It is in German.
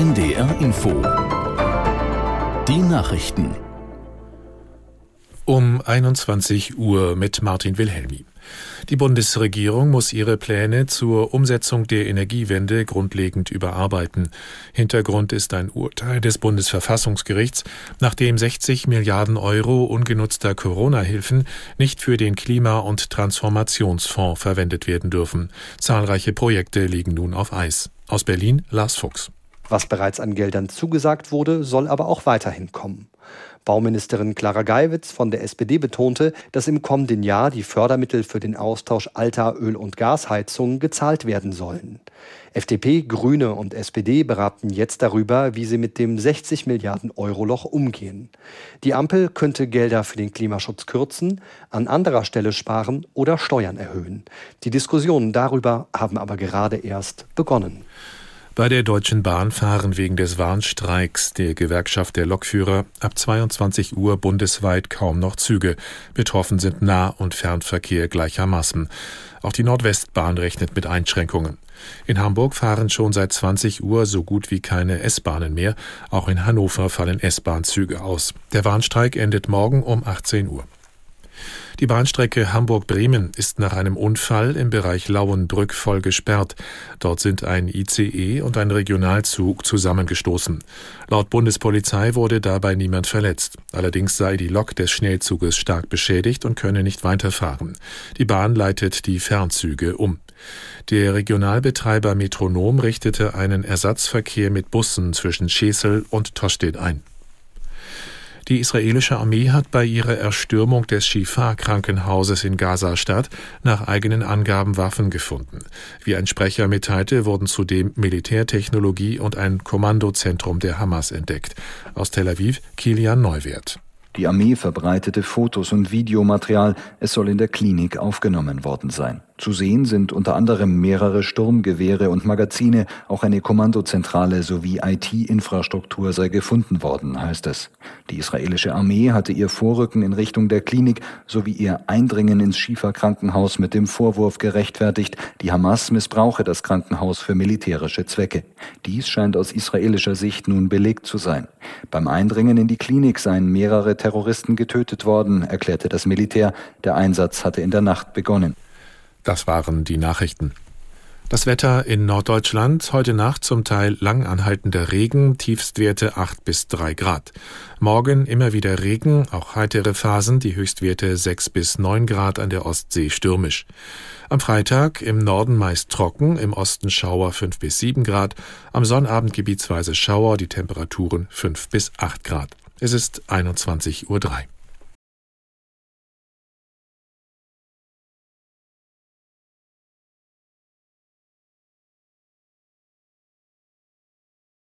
NDR Info. Die Nachrichten. Um 21 Uhr mit Martin Wilhelmi. Die Bundesregierung muss ihre Pläne zur Umsetzung der Energiewende grundlegend überarbeiten. Hintergrund ist ein Urteil des Bundesverfassungsgerichts, nachdem 60 Milliarden Euro ungenutzter Corona-Hilfen nicht für den Klima- und Transformationsfonds verwendet werden dürfen. Zahlreiche Projekte liegen nun auf Eis. Aus Berlin Lars Fuchs. Was bereits an Geldern zugesagt wurde, soll aber auch weiterhin kommen. Bauministerin Clara Geiwitz von der SPD betonte, dass im kommenden Jahr die Fördermittel für den Austausch alter Öl- und Gasheizungen gezahlt werden sollen. FDP, Grüne und SPD beraten jetzt darüber, wie sie mit dem 60 Milliarden Euro Loch umgehen. Die Ampel könnte Gelder für den Klimaschutz kürzen, an anderer Stelle sparen oder Steuern erhöhen. Die Diskussionen darüber haben aber gerade erst begonnen. Bei der Deutschen Bahn fahren wegen des Warnstreiks der Gewerkschaft der Lokführer ab 22 Uhr bundesweit kaum noch Züge. Betroffen sind Nah- und Fernverkehr gleichermaßen. Auch die Nordwestbahn rechnet mit Einschränkungen. In Hamburg fahren schon seit 20 Uhr so gut wie keine S-Bahnen mehr. Auch in Hannover fallen S-Bahn-Züge aus. Der Warnstreik endet morgen um 18 Uhr. Die Bahnstrecke Hamburg-Bremen ist nach einem Unfall im Bereich Lauenbrück voll gesperrt. Dort sind ein ICE und ein Regionalzug zusammengestoßen. Laut Bundespolizei wurde dabei niemand verletzt. Allerdings sei die Lok des Schnellzuges stark beschädigt und könne nicht weiterfahren. Die Bahn leitet die Fernzüge um. Der Regionalbetreiber Metronom richtete einen Ersatzverkehr mit Bussen zwischen Schesel und Tostedt ein. Die israelische Armee hat bei ihrer Erstürmung des Shifa-Krankenhauses in Gaza-Stadt nach eigenen Angaben Waffen gefunden. Wie ein Sprecher mitteilte, wurden zudem Militärtechnologie und ein Kommandozentrum der Hamas entdeckt. Aus Tel Aviv Kilian Neuwert. Die Armee verbreitete Fotos und Videomaterial. Es soll in der Klinik aufgenommen worden sein. Zu sehen sind unter anderem mehrere Sturmgewehre und Magazine, auch eine Kommandozentrale sowie IT-Infrastruktur sei gefunden worden, heißt es. Die israelische Armee hatte ihr Vorrücken in Richtung der Klinik sowie ihr Eindringen ins Schiefer-Krankenhaus mit dem Vorwurf gerechtfertigt, die Hamas missbrauche das Krankenhaus für militärische Zwecke. Dies scheint aus israelischer Sicht nun belegt zu sein. Beim Eindringen in die Klinik seien mehrere Terroristen getötet worden, erklärte das Militär. Der Einsatz hatte in der Nacht begonnen. Das waren die Nachrichten. Das Wetter in Norddeutschland heute Nacht zum Teil lang anhaltender Regen, Tiefstwerte 8 bis 3 Grad. Morgen immer wieder Regen, auch heitere Phasen, die Höchstwerte 6 bis 9 Grad an der Ostsee stürmisch. Am Freitag im Norden meist trocken, im Osten Schauer 5 bis 7 Grad, am Sonnabend gebietsweise Schauer, die Temperaturen 5 bis 8 Grad. Es ist 21.03 Uhr.